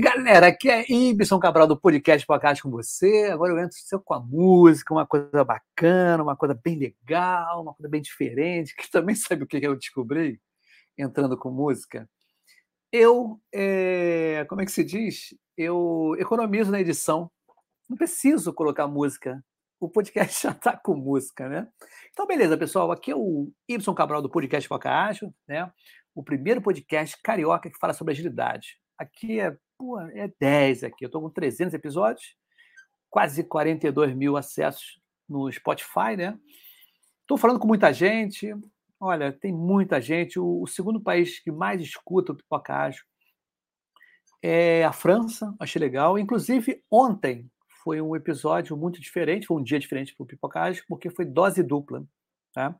galera, aqui é Ibson Cabral do podcast Podcast com você. Agora eu entro com a música, uma coisa bacana, uma coisa bem legal, uma coisa bem diferente, que também sabe o que eu descobri entrando com música? Eu, é, como é que se diz? Eu economizo na edição. Não preciso colocar música. O podcast já está com música, né? Então, beleza, pessoal. Aqui é o Ibson Cabral do podcast Podcast, né? O primeiro podcast carioca que fala sobre agilidade Aqui é, pô, é 10 aqui. Eu estou com 300 episódios, quase 42 mil acessos no Spotify, né? Estou falando com muita gente. Olha, tem muita gente. O, o segundo país que mais escuta o Pipoca é a França. Achei legal. Inclusive, ontem foi um episódio muito diferente, foi um dia diferente para o Pipoca porque foi dose dupla. Tá?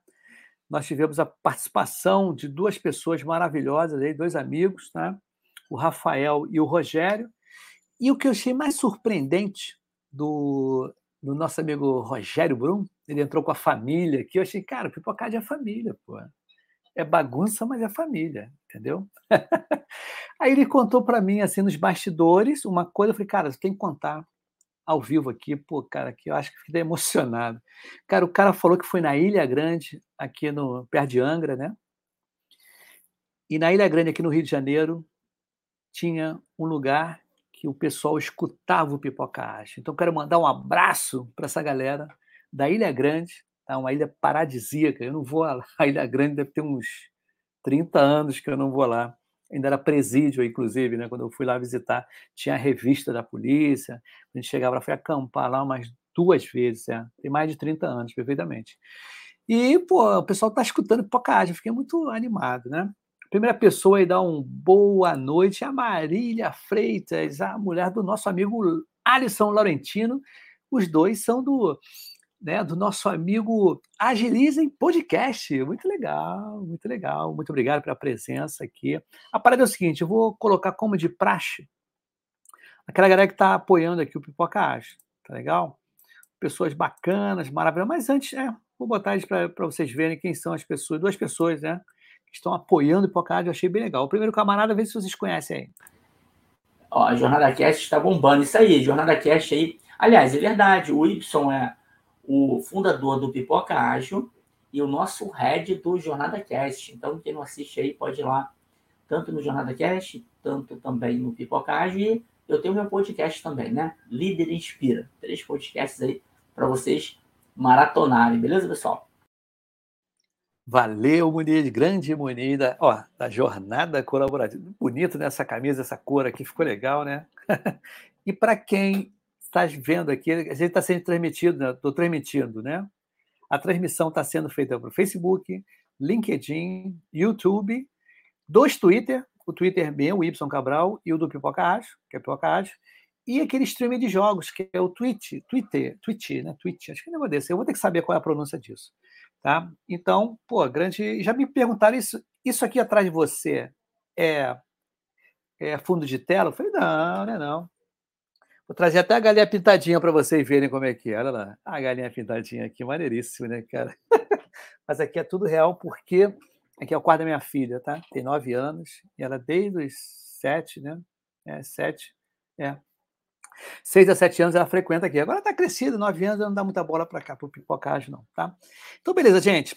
Nós tivemos a participação de duas pessoas maravilhosas, aí, dois amigos, tá? O Rafael e o Rogério. E o que eu achei mais surpreendente do, do nosso amigo Rogério Brum, ele entrou com a família, que eu achei, cara, pipocade é família, pô. É bagunça, mas é família, entendeu? Aí ele contou para mim, assim, nos bastidores, uma coisa, eu falei, cara, você tem que contar ao vivo aqui, pô, cara, que eu acho que fiquei emocionado. Cara, o cara falou que foi na Ilha Grande, aqui no perto de Angra, né? E na Ilha Grande, aqui no Rio de Janeiro, tinha um lugar que o pessoal escutava o Pipoca Acha. Então, quero mandar um abraço para essa galera da Ilha Grande, tá? uma ilha paradisíaca. Eu não vou lá. A Ilha Grande deve ter uns 30 anos que eu não vou lá. Ainda era presídio, inclusive, né? quando eu fui lá visitar. Tinha a revista da polícia. A gente chegava lá, foi acampar lá umas duas vezes. É. Tem mais de 30 anos, perfeitamente. E, pô, o pessoal está escutando Pipoca. Eu fiquei muito animado, né? Primeira pessoa aí dá um boa noite a Marília Freitas, a mulher do nosso amigo Alisson Laurentino. Os dois são do, né, do nosso amigo Agilizem Podcast. Muito legal, muito legal. Muito obrigado pela presença aqui. A parada é o seguinte: eu vou colocar como de praxe aquela galera que está apoiando aqui o Pipoca Acha. Tá legal? Pessoas bacanas, maravilhosas. Mas antes, é, vou botar eles para vocês verem quem são as pessoas, duas pessoas, né? Estão apoiando o Hipocard, eu achei bem legal. O primeiro camarada, vê se vocês conhecem aí. Ó, a Jornada Cast está bombando. Isso aí, Jornada Cast aí. Aliás, é verdade, o Y é o fundador do Pipoca Ágil e o nosso head do Jornada Cast. Então, quem não assiste aí pode ir lá, tanto no Jornada Cast, tanto também no Pipoca Ágil. E eu tenho meu podcast também, né? Líder Inspira. Três podcasts aí para vocês maratonarem, beleza, pessoal? Valeu, Munir, grande Munir, da, ó, da jornada colaborativa. Bonito nessa né, camisa, essa cor aqui, ficou legal, né? e para quem está vendo aqui, a gente está sendo transmitido, né? Estou transmitindo, né? A transmissão está sendo feita para o Facebook, LinkedIn, YouTube, dois Twitter, o Twitter meu, o Y Cabral, e o do Pipoca Acho, que é Pipoca Acho, e aquele streaming de jogos, que é o Twitch, Twitter, Twitch, né? Twitch, acho que não vou desse. Eu vou ter que saber qual é a pronúncia disso. Tá? Então, pô, grande. Já me perguntaram isso, isso aqui atrás de você é, é fundo de tela? Eu falei, não, não é não. Vou trazer até a galinha pintadinha para vocês verem como é que é. Olha lá, a galinha pintadinha aqui, maneiríssimo, né, cara? Mas aqui é tudo real porque aqui é o quarto da minha filha, tá? Tem nove anos e ela desde os sete, né? É, sete, é, Seis a sete anos ela frequenta aqui. Agora está crescida, nove anos, não dá muita bola para cá, para o não, tá? Então, beleza, gente.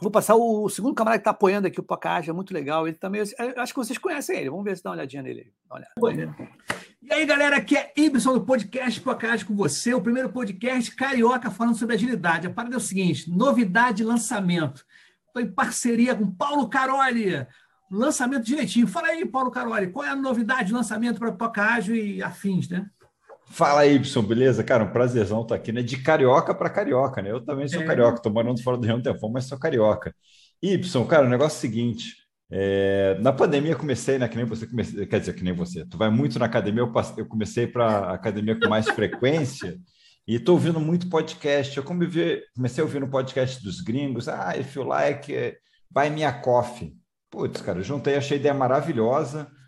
Vou passar o segundo camarada que está apoiando aqui o Pocage, é muito legal. Ele também, acho que vocês conhecem ele. Vamos ver se dá uma olhadinha nele. Uma olhada. E aí, galera, aqui é Ibson do podcast Pocage com você, o primeiro podcast carioca falando sobre agilidade. A parada é o seguinte: novidade lançamento. Estou em parceria com Paulo Caroli, lançamento direitinho. Fala aí, Paulo Caroli, qual é a novidade de lançamento para Pocage e afins, né? Fala aí, Y, beleza? Cara, um prazerzão estar aqui, né? De carioca para carioca, né? Eu também sou é. carioca, estou morando fora do Rio um tempão, mas sou carioca. Y, cara, o negócio é o seguinte: é, na pandemia eu comecei, né? Que nem você comecei, quer dizer, que nem você. Tu vai muito na academia, eu, passei, eu comecei para academia com mais frequência e estou ouvindo muito podcast. Eu comecei, comecei a ouvir no podcast dos gringos. Ah, if you like, buy me a coffee. Putz, cara, juntei, achei a ideia maravilhosa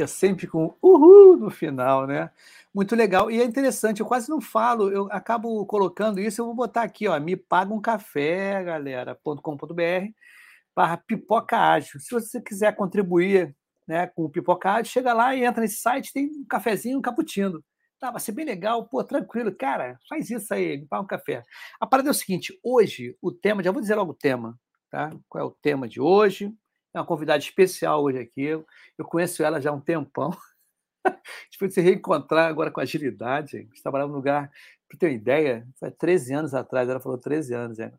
Eu sempre com uhul no final, né? Muito legal. E é interessante, eu quase não falo, eu acabo colocando isso, eu vou botar aqui, ó, me paga um café, galera.com.br barra pipoca ágil. Se você quiser contribuir né, com o pipoca ágil, chega lá e entra nesse site, tem um cafezinho, um cappuccino. Tá, vai ser bem legal, pô, tranquilo, cara, faz isso aí, me paga um café. A parada é o seguinte: hoje, o tema, já vou dizer logo o tema, tá? Qual é o tema de hoje? É uma convidada especial hoje aqui. Eu conheço ela já há um tempão. A gente foi se reencontrar agora com agilidade. A gente trabalhava num lugar, para ter uma ideia, foi 13 anos atrás, ela falou 13 anos. É.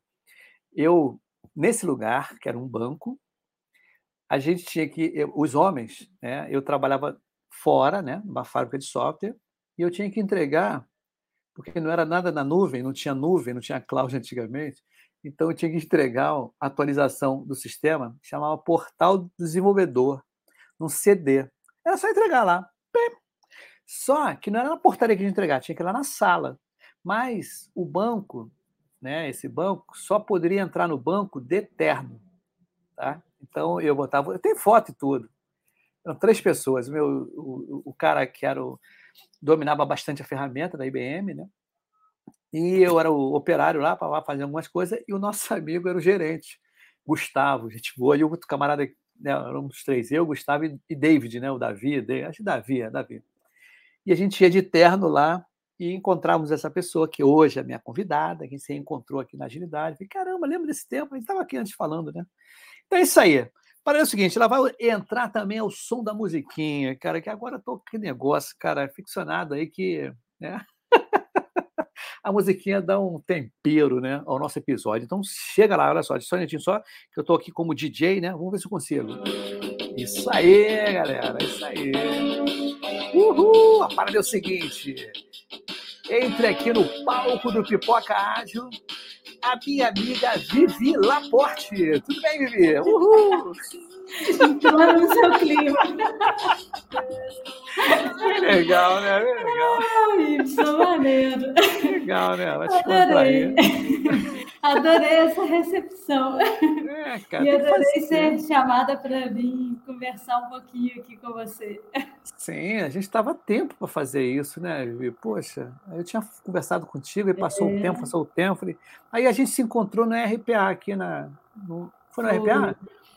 Eu, nesse lugar, que era um banco, a gente tinha que. Eu, os homens, né? Eu trabalhava fora, né? Numa fábrica de software e eu tinha que entregar, porque não era nada na nuvem, não tinha nuvem, não tinha cloud antigamente, então eu tinha que entregar a atualização do sistema, chamava Portal do Desenvolvedor, num CD. Era só entregar lá. Só que não era na portaria que a gente entregar, tinha que ir lá na sala. Mas o banco, né, esse banco, só poderia entrar no banco de terno. Tá? Então eu botava. Tenho foto e tudo. Eram três pessoas. O, meu, o, o cara que era o dominava bastante a ferramenta da IBM, né? E eu era o operário lá para fazer algumas coisas e o nosso amigo era o gerente, Gustavo, gente boa, e o outro camarada, né, éramos três, eu, Gustavo e David, né, o Davi, acho que Davi, é Davi. E a gente ia de terno lá e encontrávamos essa pessoa que hoje é minha convidada, que se encontrou aqui na Agilidade. Falei, caramba, lembra desse tempo? A gente estava aqui antes falando, né? Então é isso aí. Para o seguinte, ela vai entrar também ao som da musiquinha, cara, que agora tô que negócio, cara, ficcionado aí que, né? A musiquinha dá um tempero, né, ao nosso episódio. Então chega lá, olha só, só um minutinho só, que eu tô aqui como DJ, né? Vamos ver se eu consigo. Isso aí, galera, isso aí. Uhul! A parada é o seguinte. Entre aqui no palco do Pipoca Ágil a minha amiga Vivi Laporte. Tudo bem, Vivi? Uhul! Entrando no seu clima. Legal, né? Legal. Ah, maneiro. Legal, né? Ela te Adorei. Adorei essa recepção. É, cara, e adorei ser chamada para vir conversar um pouquinho aqui com você. Sim, a gente estava tempo para fazer isso, né, Vivi? Poxa, eu tinha conversado contigo e passou é. o tempo, passou o tempo. Aí a gente se encontrou no RPA aqui na. No... Foi no foi, RPA?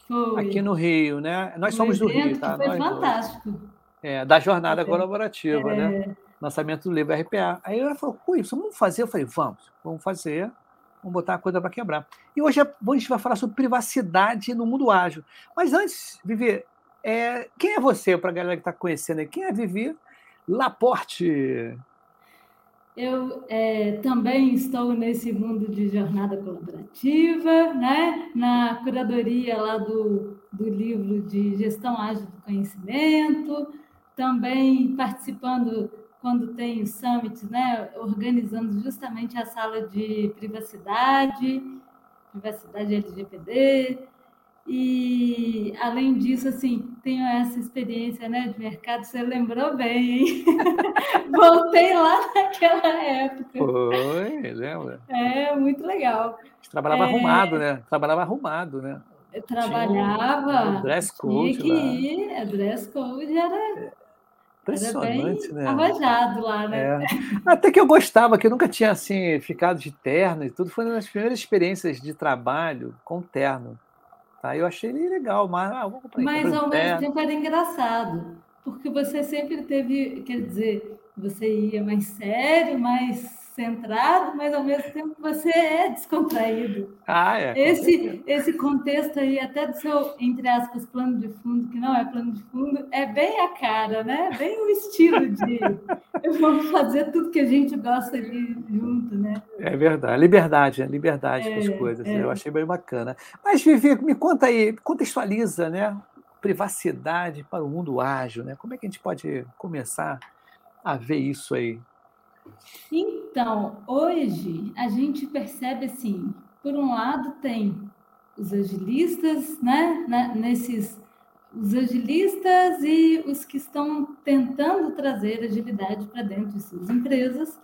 Foi. Aqui no Rio, né? Nós somos do Rio, tá? Foi Nós fantástico. É, da jornada é. colaborativa, né? é. né? Lançamento do livro RPA. Aí ela falou, isso vamos fazer? Eu falei, vamos, vamos fazer vamos botar a coisa para quebrar. E hoje a gente vai falar sobre privacidade no mundo ágil. Mas antes, Vivi, é, quem é você, para a galera que está conhecendo aí? Quem é Vivi Laporte? Eu é, também estou nesse mundo de jornada colaborativa, né? na curadoria lá do, do livro de Gestão Ágil do Conhecimento, também participando quando tem summit, né, organizando justamente a sala de privacidade, privacidade LGPD, e além disso, assim, tenho essa experiência né, de mercado, você lembrou bem, hein? Voltei lá naquela época. Foi, lembra? É, muito legal. Trabalhava é... arrumado, né? Trabalhava arrumado, né? Eu trabalhava. Tinha dress code. Tinha que lá. ir, a dress code era Impressionante, né? Arrojado lá, né? É. Até que eu gostava, que eu nunca tinha assim ficado de terno e tudo. Foi uma das primeiras experiências de trabalho com terno. Tá? Eu achei ele legal, mas ah, vou comprar Mas ao mesmo tempo era engraçado, porque você sempre teve, quer dizer, você ia mais sério, mais centrado, mas ao mesmo tempo você é descontraído. Ah, é. Esse, esse contexto aí, até do seu, entre aspas, plano de fundo, que não é plano de fundo, é bem a cara, né? Bem o estilo de vamos fazer tudo que a gente gosta ali junto, né? É verdade. Liberdade, liberdade é, das coisas. Né? É. Eu achei bem bacana. Mas, Vivi, me conta aí, contextualiza, né? Privacidade para o mundo ágil, né? Como é que a gente pode começar a ver isso aí? Então, hoje a gente percebe assim, por um lado tem os agilistas, né, nesses os agilistas e os que estão tentando trazer agilidade para dentro de suas empresas,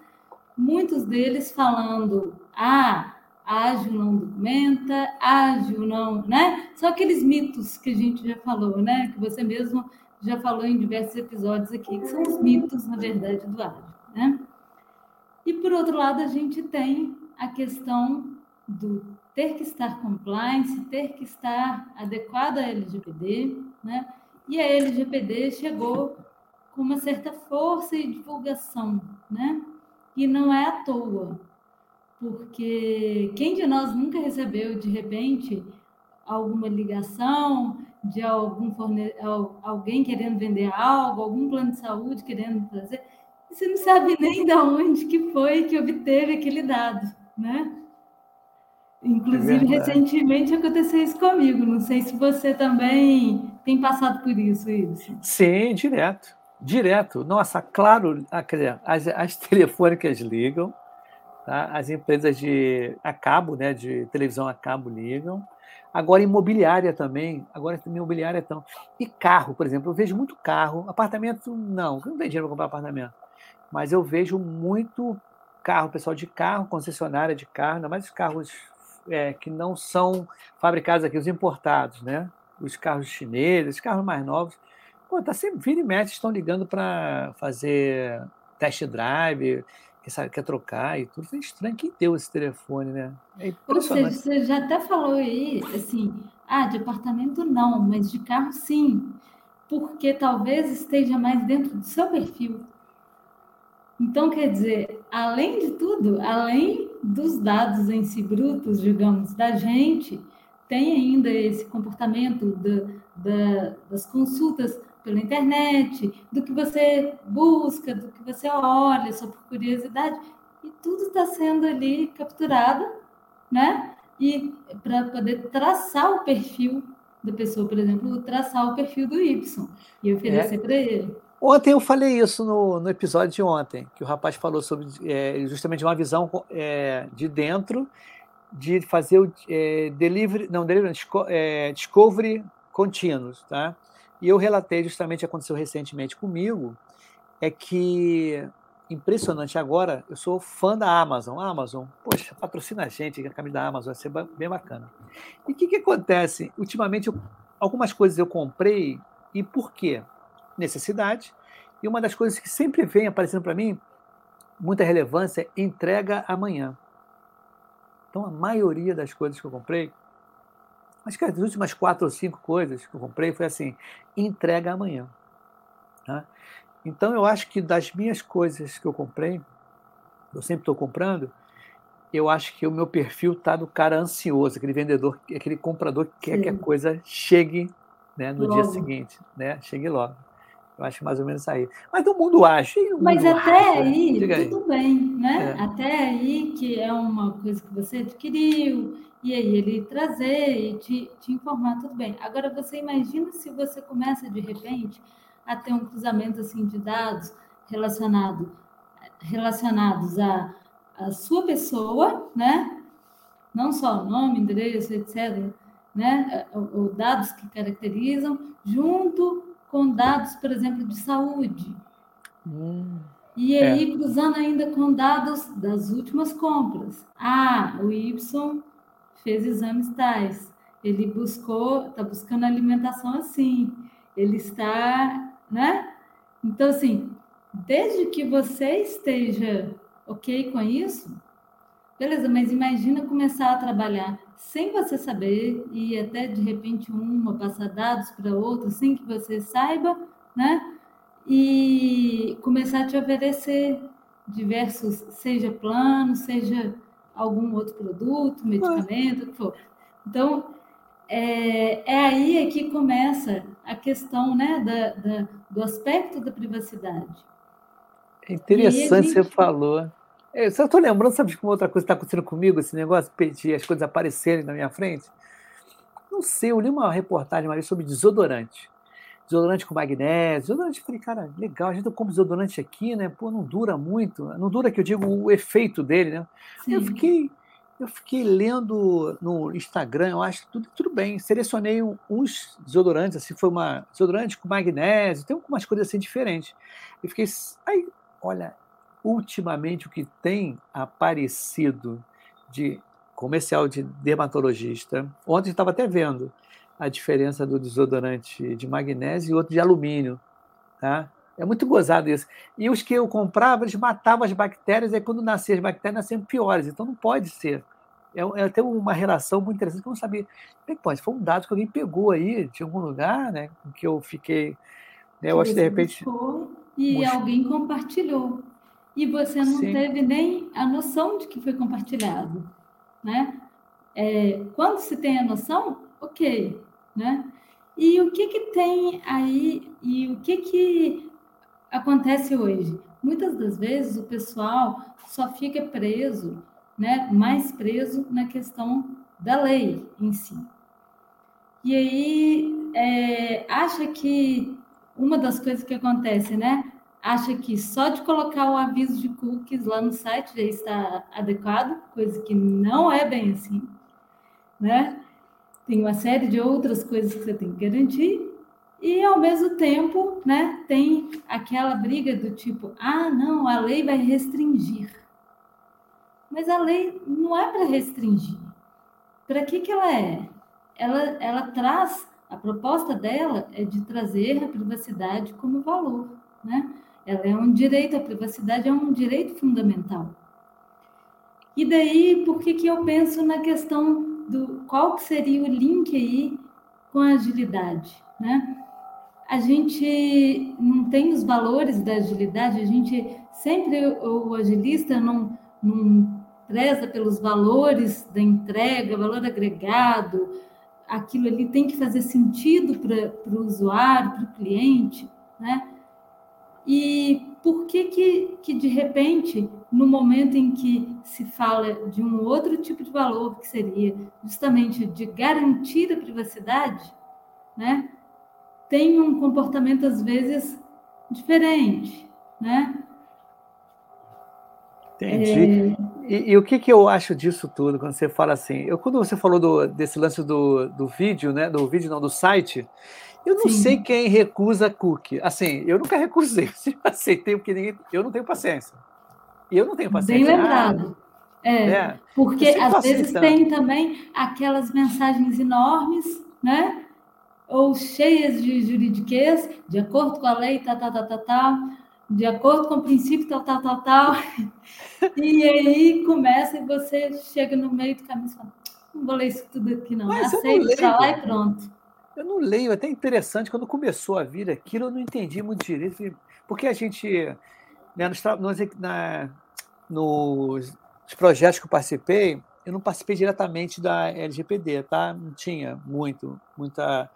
muitos deles falando, ah, ágil não documenta, ágil não, né? São aqueles mitos que a gente já falou, né? Que você mesmo já falou em diversos episódios aqui, que são os mitos, na verdade, do ágil, né? E, por outro lado, a gente tem a questão do ter que estar compliance, ter que estar adequado à LGPD, né? E a LGPD chegou com uma certa força e divulgação, né? E não é à toa, porque quem de nós nunca recebeu, de repente, alguma ligação de algum forne... alguém querendo vender algo, algum plano de saúde querendo trazer? Você não sabe nem de onde que foi que obteve aquele dado, né? Inclusive, é recentemente aconteceu isso comigo. Não sei se você também tem passado por isso, isso. Sim, direto. Direto. Nossa, claro, as, as telefônicas ligam, tá? as empresas de a cabo, né, de televisão a cabo ligam. Agora, imobiliária também. Agora, imobiliária tão. E carro, por exemplo. Eu vejo muito carro. Apartamento, não. Eu não tenho dinheiro para comprar apartamento mas eu vejo muito carro, pessoal de carro, concessionária de carro, ainda mais os carros é, que não são fabricados aqui, os importados, né? Os carros chineses, os carros mais novos. Pô, tá sempre, vira e mexe, estão ligando para fazer test drive, quer, sabe, quer trocar e tudo. É estranho. Quem deu esse telefone, né? É Ou seja, você já até falou aí, assim, ah, de apartamento não, mas de carro sim. Porque talvez esteja mais dentro do seu perfil. Então, quer dizer, além de tudo, além dos dados em si brutos, digamos, da gente, tem ainda esse comportamento da, da, das consultas pela internet, do que você busca, do que você olha, só por curiosidade, e tudo está sendo ali capturado, né? E para poder traçar o perfil da pessoa, por exemplo, traçar o perfil do Y e oferecer é. para ele. Ontem eu falei isso no, no episódio de ontem, que o rapaz falou sobre é, justamente uma visão é, de dentro de fazer o é, delivery, não, delivery, é, discovery contínuos, tá? E eu relatei justamente aconteceu recentemente comigo, é que impressionante agora, eu sou fã da Amazon. A Amazon, poxa, patrocina a gente, a camisa da Amazon vai ser bem bacana. E o que, que acontece? Ultimamente, eu, algumas coisas eu comprei, e por quê? Necessidade. E uma das coisas que sempre vem aparecendo para mim, muita relevância, é entrega amanhã. Então, a maioria das coisas que eu comprei, acho que as últimas quatro ou cinco coisas que eu comprei foi assim: entrega amanhã. Tá? Então, eu acho que das minhas coisas que eu comprei, eu sempre estou comprando, eu acho que o meu perfil está do cara ansioso, aquele vendedor, aquele comprador que quer Sim. que a coisa chegue né, no logo. dia seguinte, né? Chegue logo. Eu acho mais ou menos aí. Mas do mundo acho. Mas até aí, tudo aí. bem, né? É. Até aí, que é uma coisa que você adquiriu, e aí ele trazer e te, te informar, tudo bem. Agora, você imagina se você começa, de repente, a ter um cruzamento assim, de dados relacionado, relacionados à, à sua pessoa, né? Não só nome, endereço, etc., né? Ou dados que caracterizam, junto com dados, por exemplo, de saúde. Hum, e aí, é. cruzando ainda com dados das últimas compras. Ah, o Y fez exames tais. Ele buscou, está buscando alimentação assim. Ele está, né? Então, assim, desde que você esteja ok com isso, beleza, mas imagina começar a trabalhar sem você saber, e até de repente uma passar dados para outra, sem que você saiba, né? E começar a te oferecer diversos, seja plano, seja algum outro produto, medicamento, o que for. Então, é, é aí é que começa a questão né, da, da do aspecto da privacidade. É interessante gente... você falou. É, eu só estou lembrando, sabe de como outra coisa está acontecendo comigo, esse negócio de as coisas aparecerem na minha frente? Não sei, eu li uma reportagem uma vez sobre desodorante. Desodorante com magnésio. Desodorante, falei, cara, legal, a gente compra desodorante aqui, né? Pô, não dura muito. Não dura que eu digo o efeito dele, né? Sim. Eu fiquei, eu fiquei lendo no Instagram, eu acho que tudo, tudo bem. Selecionei uns desodorantes, assim, foi uma desodorante com magnésio, tem umas coisas assim diferentes. Eu fiquei, aí, olha, ultimamente o que tem aparecido de comercial de dermatologista, ontem estava até vendo a diferença do desodorante de magnésio e outro de alumínio, tá? É muito gozado isso. E os que eu comprava, eles matavam as bactérias, e quando nasciam as bactérias, nasciam piores. Então não pode ser. É, é tem uma relação muito interessante que eu não sabia. Bem, pode, foi um dado que alguém pegou aí de algum lugar, né? Que eu fiquei. Né, eu acho que de repente. E alguém compartilhou. E você não Sim. teve nem a noção de que foi compartilhado. Né? É, quando se tem a noção, ok. Né? E o que, que tem aí, e o que, que acontece hoje? Muitas das vezes o pessoal só fica preso, né, mais preso na questão da lei em si. E aí é, acha que uma das coisas que acontece, né? Acha que só de colocar o aviso de cookies lá no site já está adequado, coisa que não é bem assim, né? Tem uma série de outras coisas que você tem que garantir e, ao mesmo tempo, né, tem aquela briga do tipo: ah, não, a lei vai restringir. Mas a lei não é para restringir. Para que, que ela é? Ela, ela traz, a proposta dela é de trazer a privacidade como valor. Né? Ela é um direito, a privacidade é um direito fundamental. E daí, por que, que eu penso na questão do qual que seria o link aí com a agilidade? Né? a gente não tem os valores da agilidade, a gente sempre, o agilista não, não preza pelos valores da entrega, valor agregado, aquilo ali tem que fazer sentido para o usuário, para o cliente, né? E por que, que que de repente, no momento em que se fala de um outro tipo de valor, que seria justamente de garantir a privacidade, né? tem um comportamento, às vezes, diferente, né? Entendi. É... E, e, o que, que eu acho disso tudo, quando você fala assim? Eu, quando você falou do, desse lance do, do vídeo, né? Do vídeo, não, do site, eu não Sim. sei quem recusa cookie. Assim, eu nunca recusei, aceitei, porque ninguém, eu não tenho paciência. E eu não tenho paciência. Bem lembrado. Ah, é, é, porque às vezes tem também aquelas mensagens enormes, né? ou cheias de juridiquês, de acordo com a lei, tal, tal, tal, tal, tal, de acordo com o princípio, tal, tal, tal, tal. E aí começa e você chega no meio do caminho e fala, não vou ler isso tudo aqui não, Mas aceito para lá e pronto. Eu não leio, é até interessante, quando começou a vir aquilo, eu não entendi muito direito, porque a gente, né, nos, na, nos projetos que eu participei, eu não participei diretamente da LGPD, tá? Não tinha muito, muita.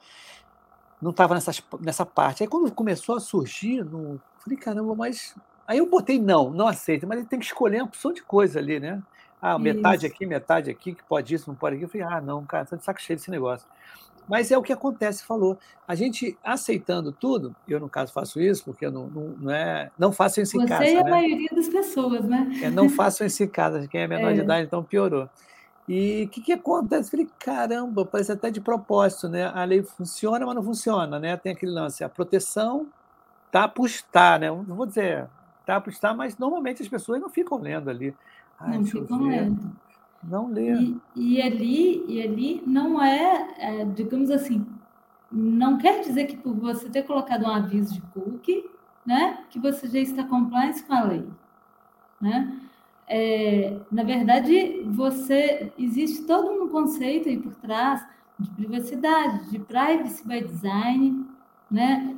Não estava nessa parte. Aí quando começou a surgir, no, falei, caramba, mas. Aí eu botei não, não aceito, mas ele tem que escolher uma opção de coisa ali, né? Ah, metade isso. aqui, metade aqui, que pode isso, não pode aqui. Eu falei, ah, não, cara, tá de saco cheio desse negócio. Mas é o que acontece, falou. A gente aceitando tudo, eu no caso faço isso, porque eu não, não, não, é, não faço isso em Você casa. Você e a né? maioria das pessoas, né? É, não faço isso em casa, quem é menor é. de idade, então piorou. E o que, que acontece? falei, caramba, parece até de propósito, né? A lei funciona, mas não funciona, né? Tem aquele lance, a proteção tá por estar, né? Não vou dizer tá por estar, mas normalmente as pessoas não ficam lendo ali. Ai, não ficam lendo. Não lê. E, e, ali, e ali não é, é, digamos assim, não quer dizer que por você ter colocado um aviso de cookie, né, que você já está compliance com a lei, né? é, na verdade, você existe todo um conceito aí por trás de privacidade, de privacy by design, né?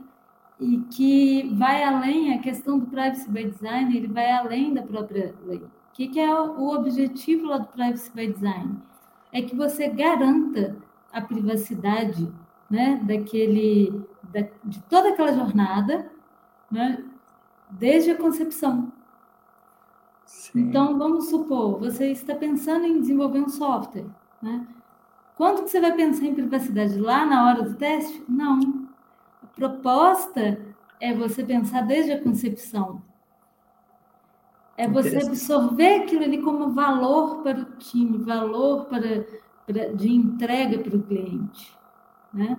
E que vai além, a questão do privacy by design, ele vai além da própria lei. O que, que é o objetivo lá do privacy by design? É que você garanta a privacidade, né, daquele, da, de toda aquela jornada, né, desde a concepção. Sim. Então, vamos supor, você está pensando em desenvolver um software, né? Quando que você vai pensar em privacidade? Lá na hora do teste? Não. A proposta é você pensar desde a concepção. É você absorver aquilo ali como valor para o time, valor para, para de entrega para o cliente. Né?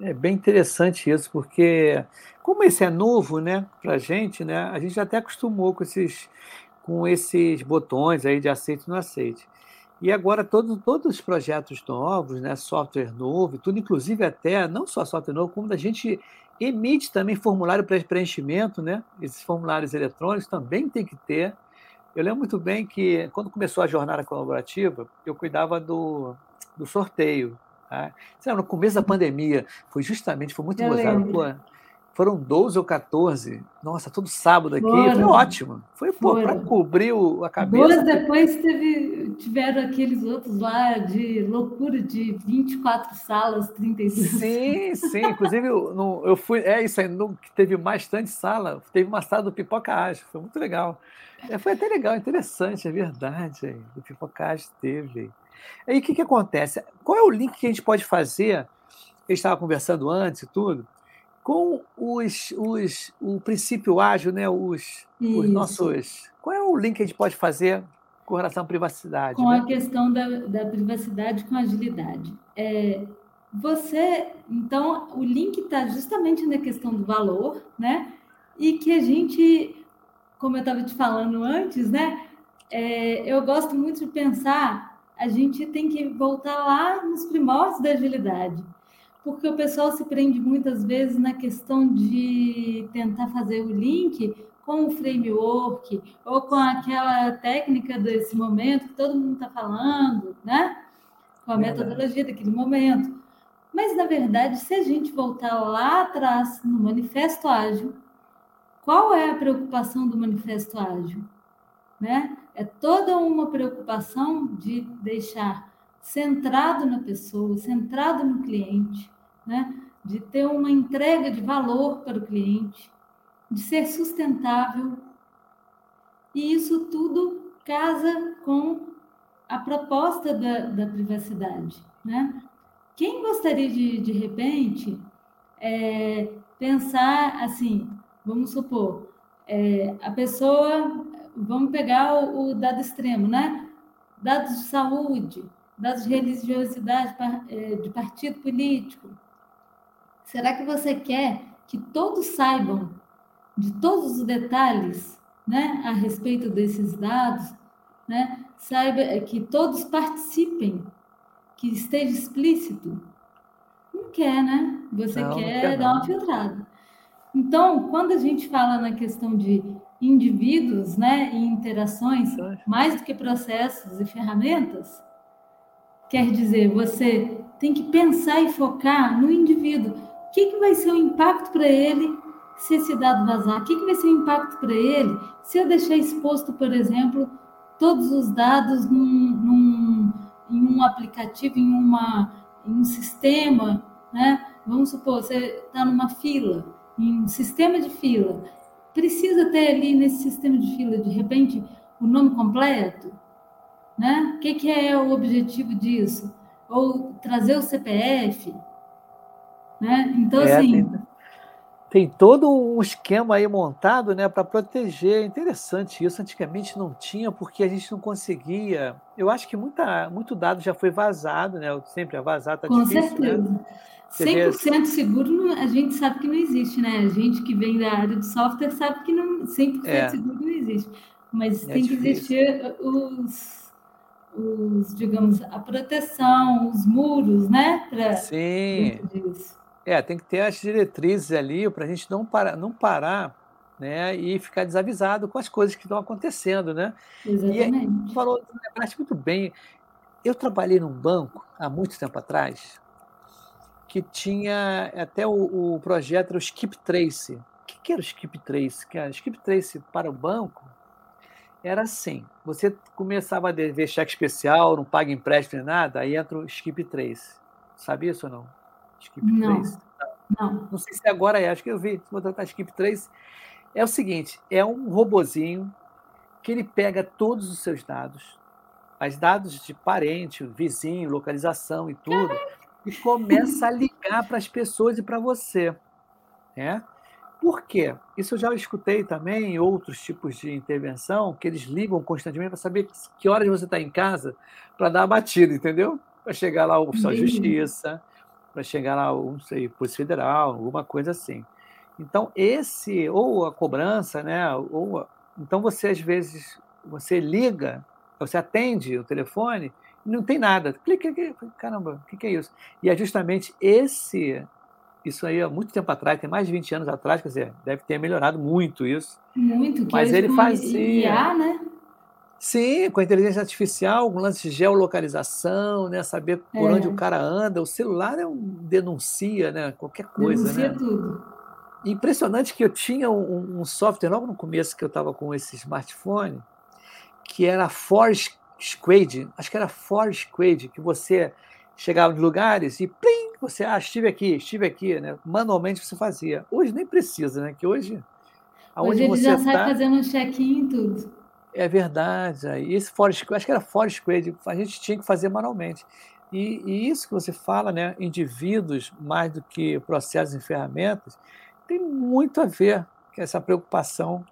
É bem interessante isso, porque como esse é novo, né, para a gente, né, a gente até acostumou com esses, com esses botões aí de aceite e não aceite. E agora todo, todos os projetos novos, né, software novo, tudo, inclusive até, não só software novo, como a gente emite também formulário para preenchimento, né? Esses formulários eletrônicos também tem que ter. Eu lembro muito bem que quando começou a jornada colaborativa, eu cuidava do, do sorteio. Tá? no começo da pandemia, foi justamente, foi muito gozado. Foram 12 ou 14. Nossa, todo sábado aqui. Foram. Foi ótimo. Foi para cobrir o, a cabeça. Depois teve, tiveram aqueles outros lá de loucura de 24 salas, 32. Sim, sim. Inclusive, eu, eu fui. É isso aí, no, que teve bastante sala. Teve uma sala do Pipocage. Foi muito legal. É, foi até legal, interessante, é verdade. Do Pipocage teve. Aí o que, que acontece? Qual é o link que a gente pode fazer? A gente estava conversando antes e tudo com os, os, o princípio ágil, né? os, os nossos. Qual é o link que a gente pode fazer com relação à privacidade? Com né? a questão da, da privacidade com agilidade. É, você, então, o link está justamente na questão do valor, né? E que a gente, como eu estava te falando antes, né? É, eu gosto muito de pensar, a gente tem que voltar lá nos primórdios da agilidade porque o pessoal se prende muitas vezes na questão de tentar fazer o link com o framework ou com aquela técnica desse momento que todo mundo está falando, né? Com a metodologia daquele momento. Mas, na verdade, se a gente voltar lá atrás no Manifesto Ágil, qual é a preocupação do Manifesto Ágil? Né? É toda uma preocupação de deixar centrado na pessoa, centrado no cliente, né? de ter uma entrega de valor para o cliente, de ser sustentável. E isso tudo casa com a proposta da, da privacidade. Né? Quem gostaria de, de repente, é, pensar assim, vamos supor, é, a pessoa, vamos pegar o, o, dado extremo, né? Dados de saúde, dados de religiosidade, é, de partido político, Será que você quer que todos saibam de todos os detalhes né, a respeito desses dados? Né? Saiba que todos participem, que esteja explícito? Não quer, né? Você não, quer, não quer dar uma filtrada. Então, quando a gente fala na questão de indivíduos né, e interações, mais do que processos e ferramentas, quer dizer, você tem que pensar e focar no indivíduo que, que vai ser o impacto para ele se esse dado vazar? O que, que vai ser o impacto para ele se eu deixar exposto, por exemplo, todos os dados num, num, em um aplicativo, em, uma, em um sistema, né? Vamos supor, você está numa fila, em um sistema de fila, precisa ter ali nesse sistema de fila, de repente, o nome completo, né? O que, que é o objetivo disso? Ou trazer o CPF, né? Então, é, assim. Tem, tem, todo um esquema aí montado né, para proteger. É interessante isso. Antigamente não tinha, porque a gente não conseguia. Eu acho que muita, muito dado já foi vazado, né? Sempre é vazado, tá Com difícil, né? certeza. Né? 100% seguro a gente sabe que não existe, né? A gente que vem da área de software sabe que não, 100% é. seguro não existe. Mas é tem difícil. que existir os, os, digamos, a proteção, os muros, né? Pra, Sim. É, tem que ter as diretrizes ali para a gente não parar, não parar né? E ficar desavisado com as coisas que estão acontecendo, né? Exatamente. E falou, lembraste muito bem. Eu trabalhei num banco há muito tempo atrás que tinha até o, o projeto era o Skip Trace. O que, que era o Skip Trace? Que era Skip Trace para o banco era assim: você começava a dever cheque especial, não paga empréstimo nem nada, aí entra o Skip Trace. Sabia isso ou não? Skip não. Trace. Não. Não sei se agora é, acho que eu vi. Vou tratar Skip Trace. É o seguinte: é um robozinho que ele pega todos os seus dados, os dados de parente, vizinho, localização e tudo e começa a ligar para as pessoas e para você. Né? Por quê? Isso eu já escutei também em outros tipos de intervenção, que eles ligam constantemente para saber que horas você está em casa para dar a batida, entendeu? Para chegar lá o oficial de justiça, para chegar lá, não sei, Polícia Federal, alguma coisa assim. Então, esse, ou a cobrança, né? Ou, então, você, às vezes, você liga, você atende o telefone não tem nada. Clica aqui, caramba, o que, que é isso? E é justamente esse, isso aí há muito tempo atrás, tem mais de 20 anos atrás, quer dizer, deve ter melhorado muito isso. Muito, que mas ele fazia. IA, né? Sim, com a inteligência artificial, um lance de geolocalização, né? Saber por é. onde o cara anda. O celular é um denuncia, né? Qualquer coisa, denuncia né? tudo. Impressionante que eu tinha um, um software logo no começo que eu estava com esse smartphone, que era Force Squade, acho que era For Squade, que você chegava em lugares e plim, você, ah, estive aqui, estive aqui, né? Manualmente você fazia. Hoje nem precisa, né? Que hoje, aonde hoje ele já tá, sai fazendo um check-in e tudo. É verdade. E esse For Squade, acho que era For Squade, a gente tinha que fazer manualmente. E, e, isso que você fala, né? Indivíduos mais do que processos e ferramentas, tem muito a ver com essa preocupação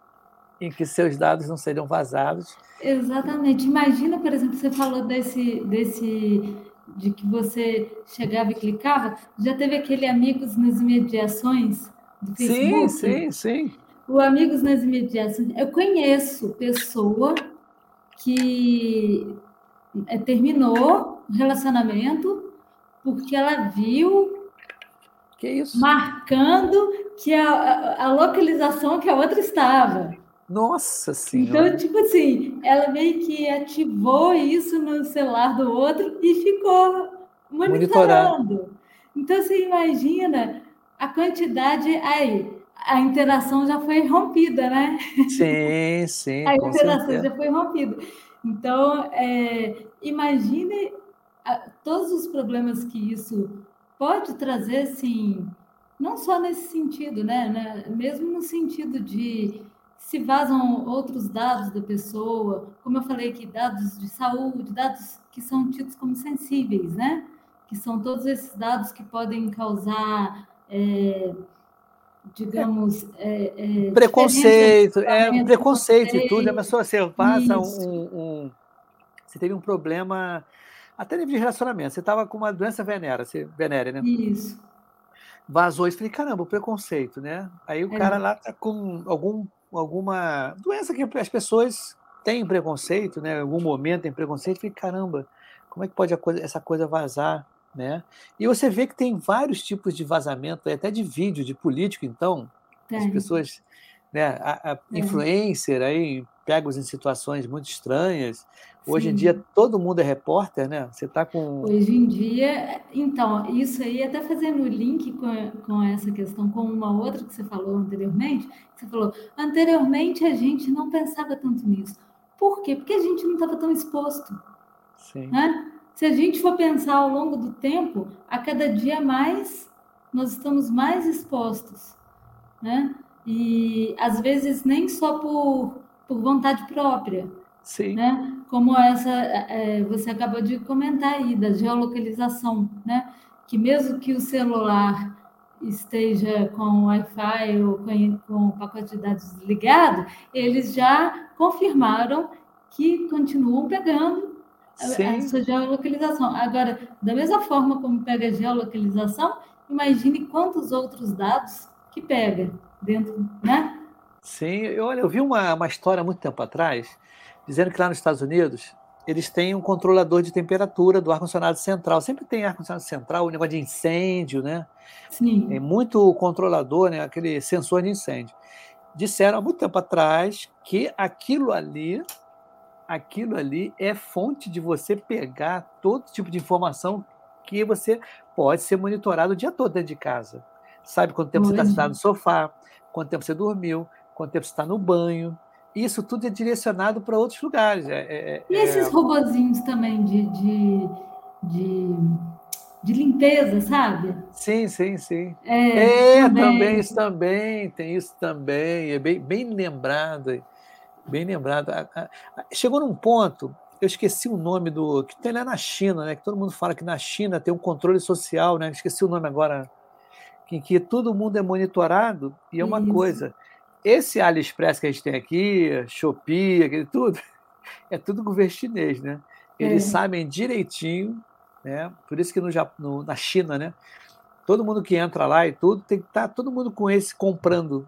em que seus dados não seriam vazados. Exatamente. Imagina, por exemplo, você falou desse, desse de que você chegava e clicava. Já teve aquele Amigos nas Imediações do Facebook? Sim, sim, sim. O Amigos nas Imediações. Eu conheço pessoa que é, terminou o relacionamento porque ela viu que isso? marcando que a, a localização que a outra estava. Nossa Senhora! Então, tipo assim, ela meio que ativou isso no celular do outro e ficou monitorando. Então, você imagina a quantidade. Aí, a interação já foi rompida, né? Sim, sim. a interação certeza. já foi rompida. Então, é, imagine a, todos os problemas que isso pode trazer, assim, não só nesse sentido, né? mesmo no sentido de se vazam outros dados da pessoa, como eu falei aqui, dados de saúde, dados que são tidos como sensíveis, né? Que são todos esses dados que podem causar, é, digamos, é, é, preconceito, é preconceito e tudo. A pessoa você passa um, um, você teve um problema até nível de relacionamento. Você estava com uma doença venérea, você, venérea, né? Isso. Vazou e falei, caramba, o preconceito, né? Aí o é. cara lá tá com algum alguma doença que as pessoas têm preconceito, né? Em algum momento tem preconceito, fica, caramba, como é que pode coisa, essa coisa vazar, né? E você vê que tem vários tipos de vazamento, até de vídeo, de político, então, as pessoas, né, a, a influencer aí, pegos em situações muito estranhas. Hoje Sim. em dia todo mundo é repórter, né? Você está com. Hoje em dia, então, isso aí, até fazendo o link com, com essa questão, com uma outra que você falou anteriormente, você falou, anteriormente a gente não pensava tanto nisso. Por quê? Porque a gente não estava tão exposto. Sim. Né? Se a gente for pensar ao longo do tempo, a cada dia mais nós estamos mais expostos, né? E às vezes nem só por por vontade própria. Sim. Né? Como essa, é, você acabou de comentar aí, da geolocalização, né? que mesmo que o celular esteja com Wi-Fi ou com, com o pacote de dados ligado, eles já confirmaram que continuam pegando Sim. a, a sua geolocalização. Agora, da mesma forma como pega a geolocalização, imagine quantos outros dados que pega dentro, né? Sim, eu, olha, eu vi uma, uma história muito tempo atrás, dizendo que lá nos Estados Unidos eles têm um controlador de temperatura do ar-condicionado central. Sempre tem ar-condicionado central, o um negócio de incêndio, né? Sim. Tem muito controlador, né? Aquele sensor de incêndio. disseram há muito tempo atrás que aquilo ali, aquilo ali é fonte de você pegar todo tipo de informação que você pode ser monitorado o dia todo dentro de casa. Sabe quanto tempo você está sentado no sofá, quanto tempo você dormiu, quanto tempo você está no banho. Isso tudo é direcionado para outros lugares. É, é, e esses é... robozinhos também de, de, de de limpeza, sabe? Sim, sim, sim. É, é também. também. isso também, tem isso também, é bem, bem lembrado, bem lembrado. Chegou num ponto, eu esqueci o nome do, que tem lá na China, né, que todo mundo fala que na China tem um controle social, né, esqueci o nome agora, em que todo mundo é monitorado, e é uma isso. coisa, esse AliExpress que a gente tem aqui, Shopee, aquele tudo, é tudo governo chinês, né? Eles é. sabem direitinho né? Por isso que no, no, na China, né? Todo mundo que entra lá e tudo tem que estar tá todo mundo com esse comprando.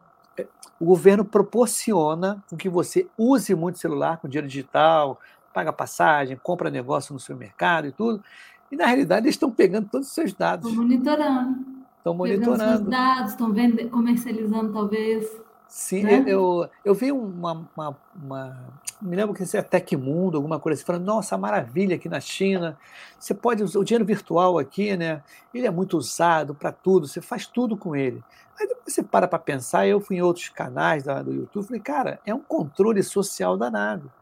O governo proporciona com que você use muito celular com dinheiro digital, paga passagem, compra negócio no seu mercado e tudo. E na realidade eles estão pegando todos os seus dados. Estão monitorando. Estão monitorando. Pegando seus dados, estão comercializando talvez. Sim, né? eu, eu vi uma, uma, uma, Me lembro que isso é Tecmundo, alguma coisa assim, falando, nossa, maravilha aqui na China. Você pode usar o dinheiro virtual aqui, né? Ele é muito usado para tudo, você faz tudo com ele. Aí depois você para para pensar, eu fui em outros canais da, do YouTube, falei, cara, é um controle social danado.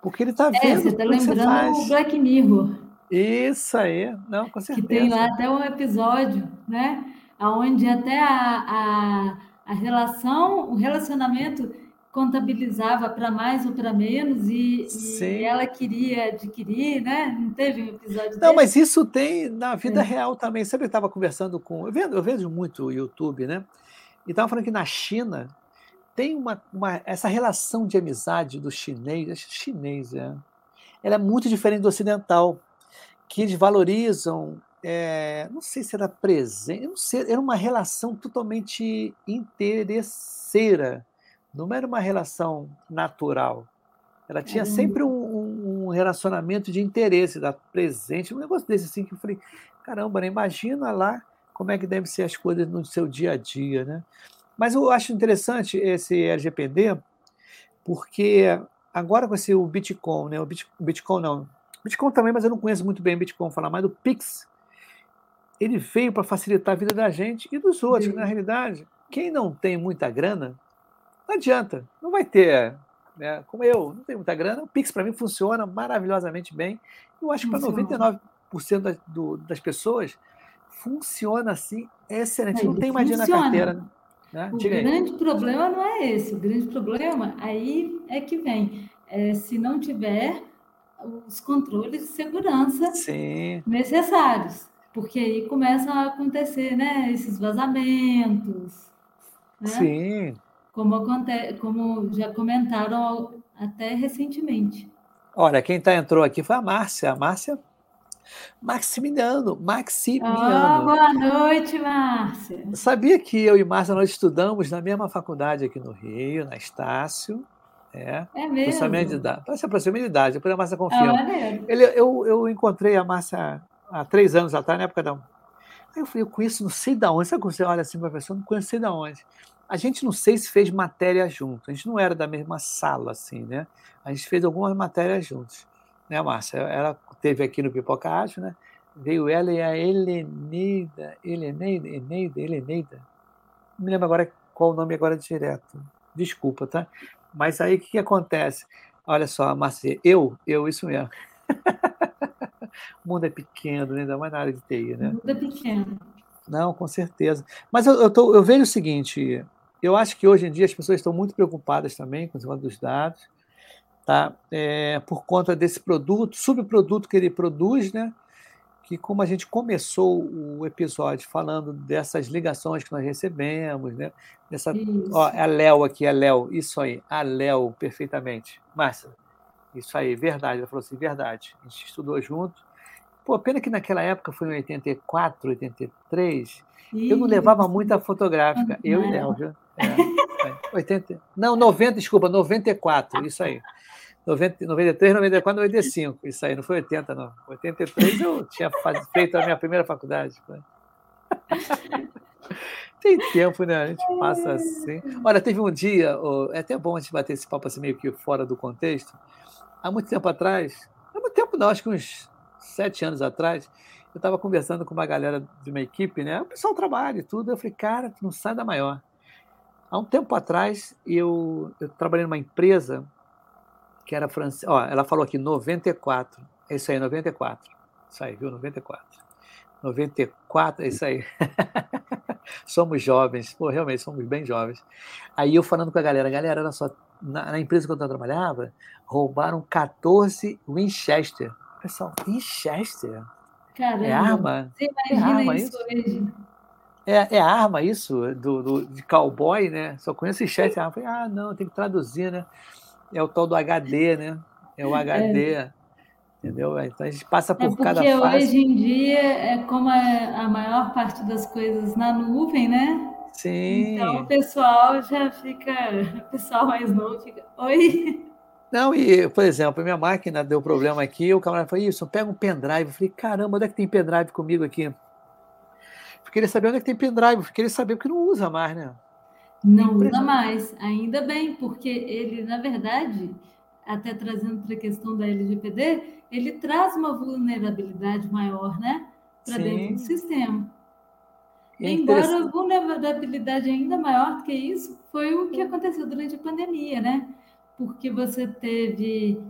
Porque ele está é, vendo. É, você está lembrando o Black Mirror. Isso aí, não, com certeza. Que tem lá até um episódio, né? Onde até a, a a relação, o relacionamento contabilizava para mais ou para menos e, e, ela queria adquirir, né? Não teve um episódio Não, desse? mas isso tem na vida é. real também. Sempre estava conversando com... Eu vejo, eu vejo muito o YouTube, né? E estava falando que na China tem uma, uma, essa relação de amizade do chinês, chinês, é, ela é muito diferente do ocidental, que eles valorizam é, não sei se era presente, não sei, era uma relação totalmente interesseira, não era uma relação natural. Ela tinha sempre um, um, relacionamento de interesse, da presente, um negócio desse assim que eu falei, caramba, né? imagina lá como é que devem ser as coisas no seu dia a dia, né? Mas eu acho interessante esse LGPD, porque agora com esse o Bitcoin, né? O Bitcoin não, Bitcoin também, mas eu não conheço muito bem o Bitcoin, falar mais do Pix, ele veio para facilitar a vida da gente e dos outros. Na realidade, quem não tem muita grana, não adianta, não vai ter. Né? Como eu, não tenho muita grana, o Pix para mim funciona maravilhosamente bem. Eu acho que para 99% das, do, das pessoas funciona assim, excelente. não tem mais dinheiro na carteira. Né? O Diga grande aí. problema não é esse. O grande problema aí é que vem. É, se não tiver os controles de segurança Sim. necessários porque aí começam a acontecer, né, esses vazamentos, né? Sim. Como, acontece, como já comentaram até recentemente. Olha, quem tá, entrou aqui foi a Márcia. A Márcia Maximiliano, Maximiliano. Oh, boa noite, Márcia. Sabia que eu e Márcia nós estudamos na mesma faculdade aqui no Rio, na Estácio. É, é mesmo? Parece aproximamento de idade, depois a Márcia confirma. É Ele, eu, eu encontrei a Márcia há três anos atrás, na época da. Aí eu falei, eu conheço não sei da onde. Sabe quando você olha assim, professor, não conheço sei da onde. A gente não sei se fez matéria junto. A gente não era da mesma sala, assim, né? A gente fez algumas matérias juntos. Né, Márcia? Ela teve aqui no Pipoca Ágil, né? Veio ela e a Heleneida, Heleneida, Eneida, Heleneida. Não me lembro agora qual o nome agora direto. Desculpa, tá? Mas aí o que, que acontece? Olha só, Márcia, eu, eu, isso mesmo. o mundo é pequeno, né? ainda mais na área de TI, né? O mundo é pequeno. Não, com certeza. Mas eu, eu, tô, eu vejo o seguinte: eu acho que hoje em dia as pessoas estão muito preocupadas também com o dos dados, tá? É, por conta desse produto, subproduto que ele produz, né? Que como a gente começou o episódio falando dessas ligações que nós recebemos, né? Dessa, ó, é a Léo aqui, a Léo, isso aí, a Léo, perfeitamente. Márcia, isso aí, verdade. Ela falou assim, verdade. A gente estudou junto. Pô, pena que naquela época foi em 84, 83. Ih, eu não levava muita fotográfica. Eu e Léo, viu? É, 80, não, 90, desculpa, 94, isso aí. 90, 93, 94, 95. Isso aí, não foi 80, não. 83 eu tinha feito a minha primeira faculdade. Tem tempo, né? A gente passa assim. Olha, teve um dia, é até bom a gente bater esse papo assim meio que fora do contexto. Há muito tempo atrás, há muito tempo não, acho que uns sete anos atrás, eu estava conversando com uma galera de uma equipe, né? O pessoal trabalha e tudo. Eu falei, cara, tu não sai da maior. Há um tempo atrás, eu, eu trabalhei numa empresa que era francesa. Ó, ela falou aqui 94. É isso aí, 94. Isso aí, viu? 94. 94, é isso aí. somos jovens, pô, realmente somos bem jovens. Aí eu falando com a galera, galera, olha só, na, na empresa que eu trabalhava, roubaram 14 Winchester. Pessoal, Winchester? Caramba, é arma? Você imagina é arma isso, hoje? É, é arma isso, do, do, de cowboy, né? Só conheço Winchester. Falei, ah, não, tem que traduzir, né? É o tal do HD, né? É o HD. É. Entendeu? Então a gente passa por é cada fase. Porque hoje em dia é como é a maior parte das coisas na nuvem, né? Sim. Então o pessoal já fica, o pessoal mais novo fica, oi. Não, e, por exemplo, minha máquina deu problema aqui, o camarada falou, isso, pega um pendrive. Eu falei, caramba, onde é que tem pendrive comigo aqui? Eu queria saber onde é que tem pendrive, eu queria saber porque não usa mais, né? Não usa mais, ainda bem, porque ele, na verdade, até trazendo para a questão da LGPD, ele traz uma vulnerabilidade maior, né? Para dentro do sistema. É Embora a vulnerabilidade ainda maior do que isso foi o que aconteceu durante a pandemia, né? Porque você teve,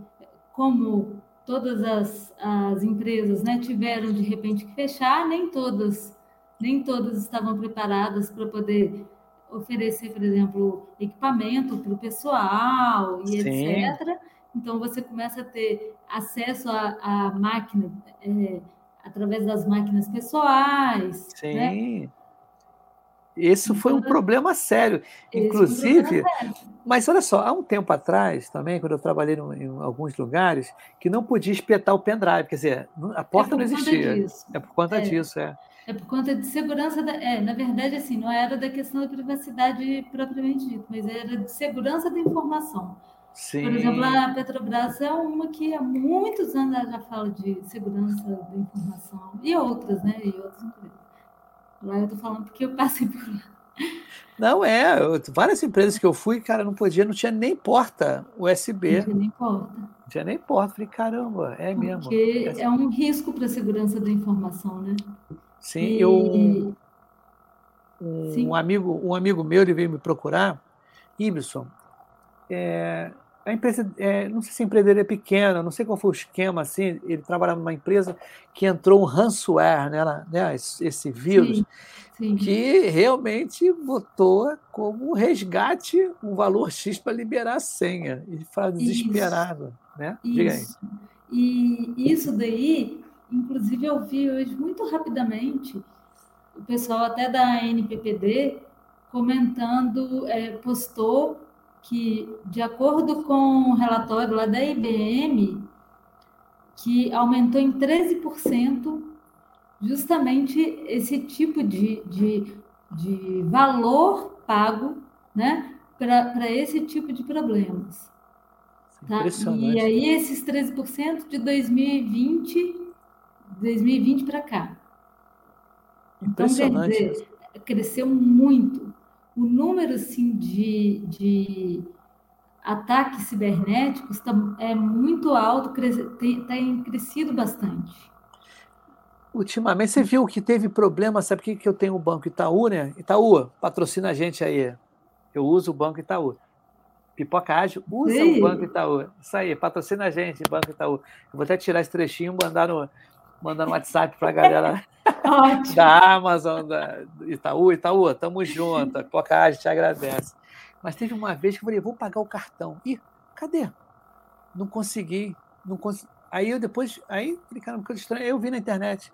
como todas as, as empresas né, tiveram de repente que fechar, nem todas, nem todas estavam preparadas para poder oferecer, por exemplo, equipamento para o pessoal e Sim. etc. Então, você começa a ter acesso à, máquina é, através das máquinas pessoais. Sim. Né? Esse foi um então, problema sério. Inclusive, problema sério. mas olha só, há um tempo atrás também, quando eu trabalhei em alguns lugares, que não podia espetar o pendrive, quer dizer, a porta é não existia. É por conta é. disso, é. É por conta de segurança, da, é, na verdade, assim, não era da questão da privacidade propriamente dita, mas era de segurança da informação. Sim. Por exemplo, a Petrobras é uma que há muitos anos já fala de segurança da informação, e outras, né? E outras empresas. Lá eu estou falando porque eu passei por lá. Não, é. várias empresas que eu fui, cara, não podia, não tinha nem porta USB. Não tinha nem porta. Não tinha nem porta. Falei, caramba, é mesmo. Porque é um risco para a segurança da informação, né? Sim, e... eu. Um, Sim. um, amigo, um amigo meu ele veio me procurar, Ibson. É, a empresa, é, não sei se a empresa dele é pequena, não sei qual foi o esquema, assim, ele trabalhava numa empresa que entrou um ransomware, né, né esse, vírus, sim, sim. que realmente botou como resgate um valor X para liberar a senha. Ele fala desesperado, isso, né? Diga isso. aí. E isso daí, inclusive eu vi hoje muito rapidamente, o pessoal até da NPPD comentando, é, postou que, de acordo com o relatório lá da IBM, que aumentou em 13% justamente esse tipo de, de, de valor pago né, para esse tipo de problemas. Tá? E aí esses 13% de 2020, 2020 para cá. Então, quer dizer, cresceu muito o número assim, de, de ataques cibernéticos tá, é muito alto, tem, tem crescido bastante. Ultimamente, você viu que teve problema, sabe por que, que eu tenho o Banco Itaú, né? Itaú, patrocina a gente aí. Eu uso o Banco Itaú. Pipoca Ágil, usa Sim. o Banco Itaú. Isso aí, patrocina a gente, Banco Itaú. Eu vou até tirar esse trechinho e mandar no, mandar no WhatsApp para a galera da Amazon, da Itaú. Itaú, tamo junto. Pipoca Ágil te agradece. Mas teve uma vez que eu falei, vou pagar o cartão. Ih, cadê? Não consegui. Não consegui. Aí eu depois, aí, falei, caramba, que estranho. Aí eu vi na internet,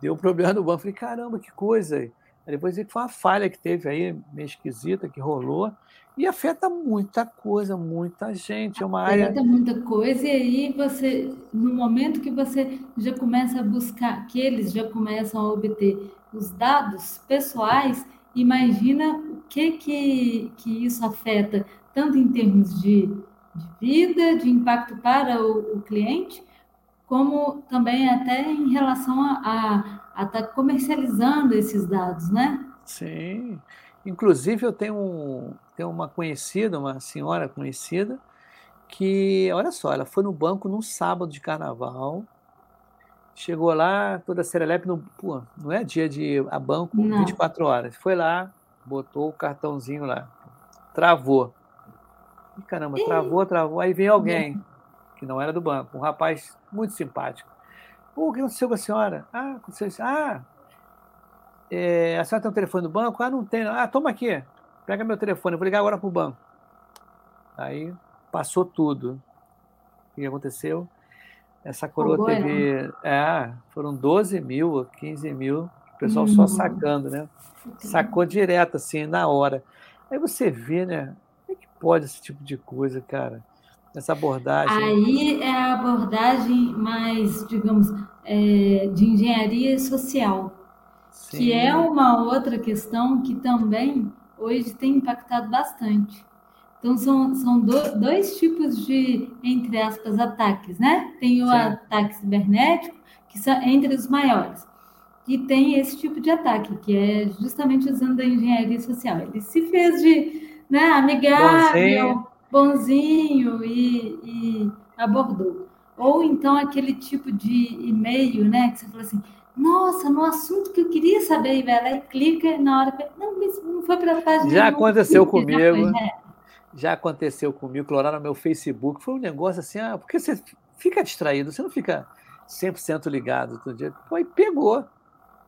deu um problema no banco. Falei, caramba, que coisa. Depois foi uma falha que teve aí, meio esquisita, que rolou. E afeta muita coisa, muita gente. É uma área. Afeta muita coisa, e aí você, no momento que você já começa a buscar, que eles já começam a obter os dados pessoais, imagina o que, que, que isso afeta, tanto em termos de, de vida, de impacto para o, o, cliente, como também até em relação a estar tá comercializando esses dados, né? Sim. Inclusive, eu tenho, um, tenho uma conhecida, uma senhora conhecida, que, olha só, ela foi no banco num sábado de carnaval, chegou lá, toda serelepe, no, pô, não é dia de ir a banco não. 24 horas. Foi lá, botou o cartãozinho lá, travou. E, caramba, travou, travou. Aí vem alguém, que não era do banco, um rapaz muito simpático. O que aconteceu com a senhora? Ah, aconteceu isso. Ah, é, a senhora tem um telefone do banco? Ah, não tem. Ah, toma aqui. Pega meu telefone, eu vou ligar agora para o banco. Aí passou tudo. O que aconteceu? Essa coroa oh, teve. É, foram 12 mil, 15 mil, o pessoal só uhum. sacando, né? Sacou direto, assim, na hora. Aí você vê, né? Como é que pode esse tipo de coisa, cara? Essa abordagem. Aí é a abordagem mais, digamos, é, de engenharia social, Sim. que é uma outra questão que também hoje tem impactado bastante. Então, são, são do, dois tipos de, entre aspas, ataques, né? Tem o Sim. ataque cibernético, que são entre os maiores, e tem esse tipo de ataque, que é justamente usando a engenharia social. Ele se fez de né, amigável, bonzinho, e, e abordou. Ou então aquele tipo de e-mail, né, que você fala assim, nossa, no assunto que eu queria saber, e vai lá e clica na hora. Não, mas não foi para a página. Já aconteceu comigo. Já, foi, né? já aconteceu comigo, clonar no meu Facebook. Foi um negócio assim, ah, porque você fica distraído, você não fica 100% ligado todo dia. Pô, e pegou.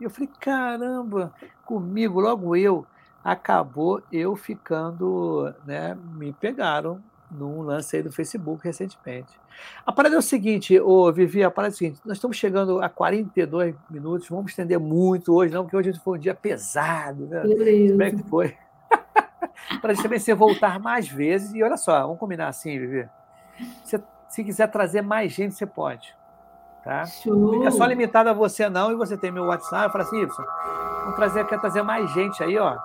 E eu falei, caramba, comigo, logo eu, acabou eu ficando, né, me pegaram num lance aí do Facebook recentemente. A parada é o seguinte, ô, Vivi, a parada é o seguinte, nós estamos chegando a 42 minutos, vamos estender muito hoje, não, porque hoje foi um dia pesado, né? Como é que foi? Para a gente também você voltar mais vezes, e olha só, vamos combinar assim, Vivi, se, se quiser trazer mais gente, você pode. Tá? Não fica só limitado a você, não, e você tem meu WhatsApp, eu falo assim, Ibson, vamos trazer, quer trazer mais gente aí, ó.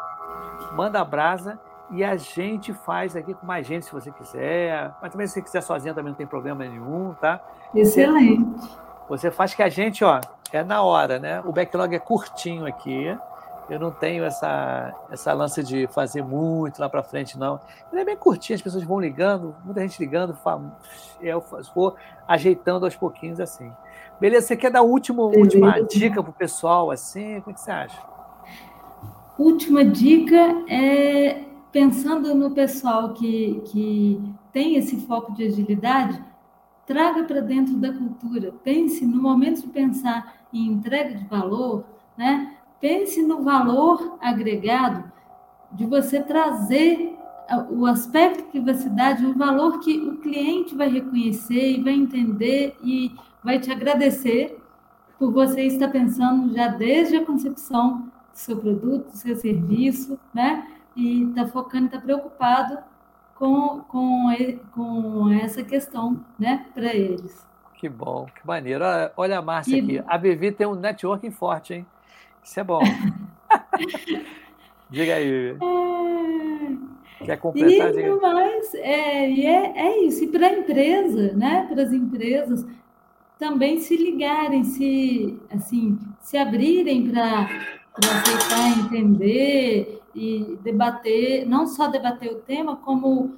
Manda a brasa e a gente faz aqui com mais gente, se você quiser. Mas também, se você quiser sozinho, também não tem problema nenhum, tá? Excelente. Você, você faz que a gente, ó, é na hora, né? O backlog é curtinho aqui. Eu não tenho essa, essa lança de fazer muito lá para frente, não. Ele é bem curtinho, as pessoas vão ligando, muita gente ligando, eu vou ajeitando aos pouquinhos assim. Beleza, você quer dar a última, última dica para o pessoal, assim? O que você acha? Última dica é pensando no pessoal que, que tem esse foco de agilidade, traga para dentro da cultura. Pense no momento de pensar em entrega de valor, né? pense no valor agregado de você trazer o aspecto que você dá, de um valor que o cliente vai reconhecer e vai entender e vai te agradecer por você estar pensando já desde a concepção seu produto, seu serviço, né? e está focando, está preocupado com, com, com essa questão né, para eles. Que bom, que maneiro. Olha a Márcia e... aqui. A Vivi tem um networking forte, hein? Isso é bom. Diga aí. É... Quer completar? E, mais, é, e é, é isso. E para a empresa, né? Para as empresas também se ligarem, se, assim, se abrirem para aceitar, entender e debater, não só debater o tema, como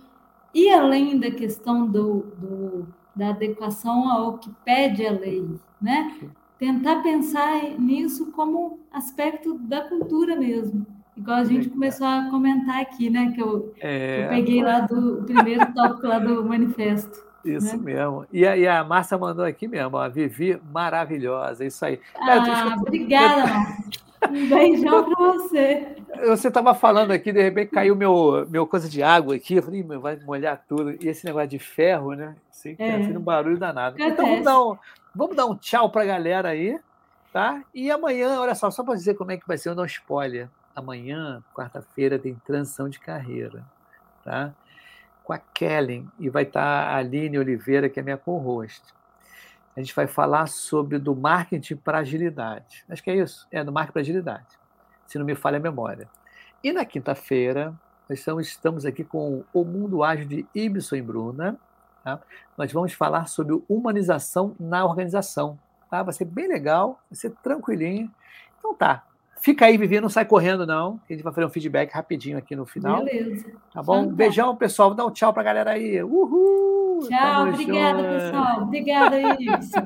ir além da questão do, do, da adequação ao que pede a lei, né? Tentar pensar nisso como aspecto da cultura mesmo. Igual a gente começou a comentar aqui, né? Que eu, é... eu peguei lá do primeiro tópico lá do manifesto. Isso né? mesmo. E a, e a Márcia mandou aqui mesmo, a Vivi maravilhosa, isso aí. Ah, obrigada, Márcia. Um beijão para você. Você estava falando aqui, de repente caiu meu, meu coisa de água aqui. Eu falei, vai molhar tudo. E esse negócio de ferro, né? Assim, é. um barulho danado. Então vamos dar, um, vamos dar um tchau para a galera aí, tá? E amanhã, olha só, só para dizer como é que vai ser, eu não spoiler. Amanhã, quarta-feira, tem transição de carreira, tá? Com a Kellen, e vai estar tá a Aline Oliveira, que é minha co-host a gente vai falar sobre do marketing para agilidade. Acho que é isso, é do marketing para agilidade, se não me falha a memória. E na quinta-feira, nós estamos, aqui com o Mundo Ágil de Ibson e Bruna. Tá? Nós vamos falar sobre humanização na organização. Tá? Vai ser bem legal, vai ser tranquilinho. Então tá, fica aí, Vivi, não sai correndo, não. A gente vai fazer um feedback rapidinho aqui no final. Beleza. Tá bom? Fantástico. Beijão, pessoal. Dá um tchau pra galera aí. Uhul! Tchau, obrigada, junto. pessoal. Obrigada, Ibson.